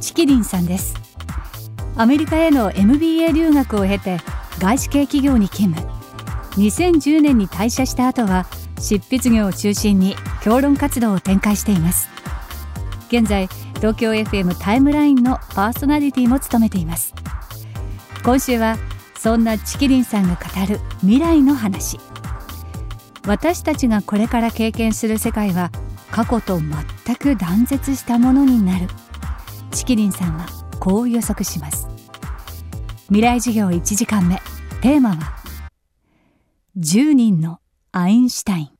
チキリンさんです。アメリカへの MBA 留学を経て外資系企業に勤務。2010年に退社した後は執筆業を中心に評論活動を展開しています。現在東京 FM タイムラインのパーソナリティも務めています。今週はそんなチキリンさんが語る未来の話。私たちがこれから経験する世界は過去と全く断絶したものになる。チキリンさんはこう予測します。未来授業1時間目。テーマは10人のアインシュタイン。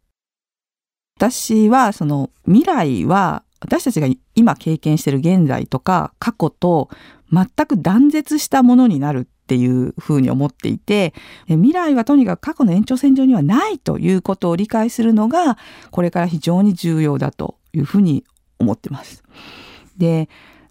私はその未来は私たちが今経験している現在とか過去と全く断絶したものになるっていうふうに思っていて未来はとにかく過去の延長線上にはないということを理解するのがこれから非常に重要だというふうに思ってます。で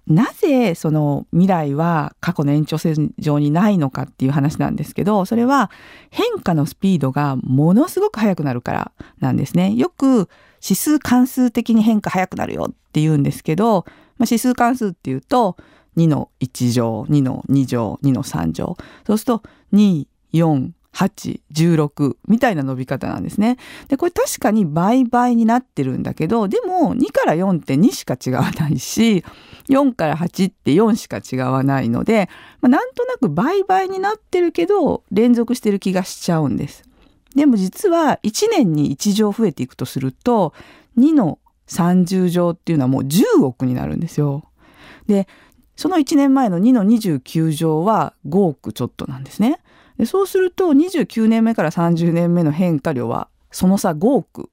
なぜその未来は過去の延長線上にないのかっていう話なんですけどそれは変化のスピードがものすごく速くなるからなんですね。よく指数関数的に変化速くなるよって言うんですけど、まあ、指数関数っていうと2の1乗2の2乗2の3乗そうすると24 8、16みたいな伸び方なんですね。で、これ確かに倍々になってるんだけど、でも2から4って2しか違わないし、4から8って4しか違わないので、まあ、なんとなく倍々になってるけど、連続してる気がしちゃうんです。でも実は1年に1乗増えていくとすると、2の30乗っていうのはもう10億になるんですよ。で、その1年前の2の29乗は5億ちょっとなんですね。そうすると29年目から30年目の変化量はその差5億。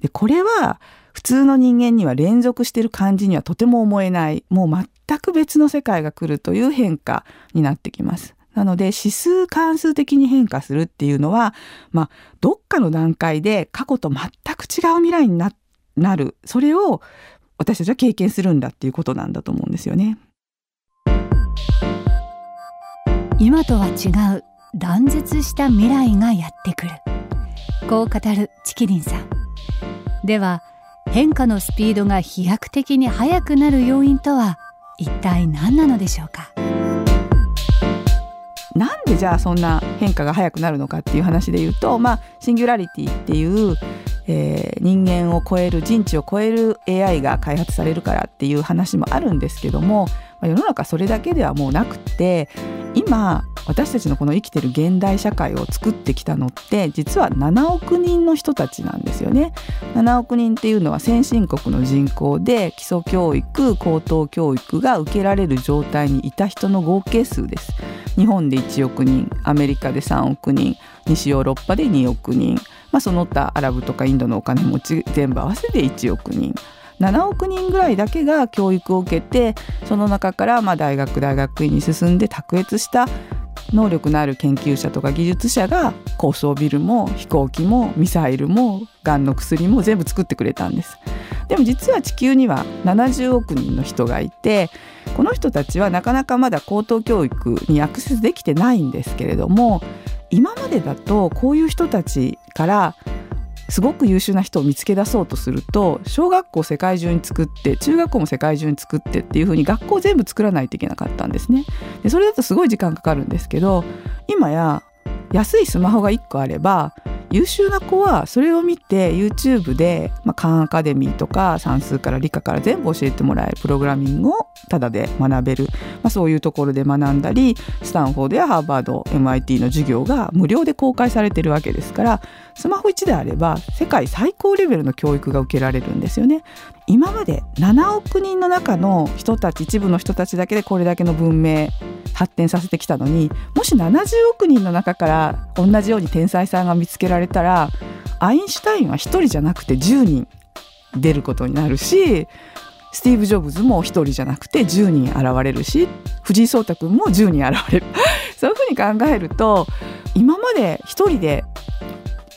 でこれは普通の人間には連続している感じにはとても思えないもう全く別の世界が来るという変化になってきます。なので指数関数的に変化するっていうのは、まあ、どっかの段階で過去と全く違う未来にななるそれを私たちは経験するんだっていうことなんだと思うんですよね。今とは違う断絶した未来がやってくるこう語るチキリンさんでは変化のスピードが飛躍的に速くなる要因とは一体何なのでしょうか？なんでじゃあそんな変化が速くなるのかっていう話で言うと、まあ、シンギュラリティっていう、えー、人間を超える人知を超える AI が開発されるからっていう話もあるんですけども、ま、世の中それだけではもうなくって今私たちのこの生きてる現代社会を作ってきたのって実は7億人の人たちなんですよね。7億人っていうのは先進国の人口で基礎教育高等教育が受けられる状態にいた人の合計数です。日本で1億人アメリカで3億人西ヨーロッパで2億人、まあ、その他アラブとかインドのお金持ち全部合わせて1億人。7億人ぐらいだけが教育を受けてその中からまあ大学大学院に進んで卓越した能力のある研究者とか技術者が高層ビルも飛行機もミサイルもがんの薬も全部作ってくれたんです。でも実は地球には70億人の人がいてこの人たちはなかなかまだ高等教育にアクセスできてないんですけれども今までだとこういう人たちからすごく優秀な人を見つけ出そうとすると小学校世界中に作って中学校も世界中に作ってっていうふうに学校全部作らないといけなかったんですね。でそれだとすごい時間かかるんですけど今や安いスマホが1個あれば優秀な子はそれを見て YouTube で、まあ、カンアカデミーとか算数から理科から全部教えてもらえるプログラミングをタダで学べる、まあ、そういうところで学んだりスタンフォードやハーバード MIT の授業が無料で公開されてるわけですからスマホ1であれば世界最高レベルの教育が受けられるんですよね。今まで7億人の中の人たち一部の人たちだけでこれだけの文明発展させてきたのにもし70億人の中から同じように天才さんが見つけられたらアインシュタインは1人じゃなくて10人出ることになるしスティーブ・ジョブズも1人じゃなくて10人現れるし藤井聡太君も10人現れる そういうふうに考えると今まで1人で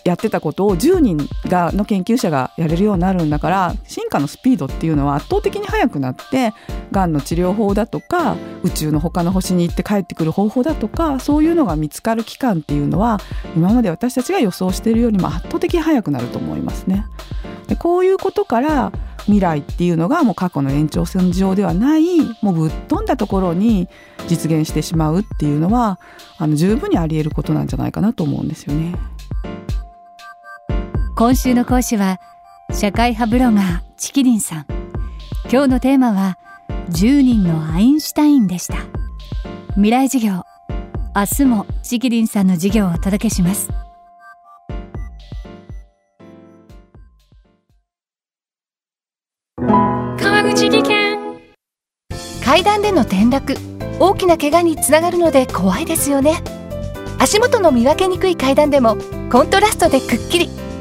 やってたことを10人がの研究者がやれるようになるんだから進化のスピードっていうのは圧倒的に速くなってがんの治療法だとか宇宙の他の星に行って帰ってくる方法だとかそういうのが見つかる期間っていうのは今まで私たちが予想しているよりも圧倒的に速くなると思いますね。でこういうことから未来っていうのがもう過去の延長線上ではないもうぶっ飛んだところに実現してしまうっていうのはあの十分にあり得ることなんじゃないかなと思うんですよね。今週の講師は社会派ブロガーチキリンさん。今日のテーマは10人のアインシュタインでした。未来授業明日もチキリンさんの授業をお届けします。川口技研。階段での転落大きな怪我につながるので怖いですよね。足元の見分けにくい階段でもコントラストでくっきり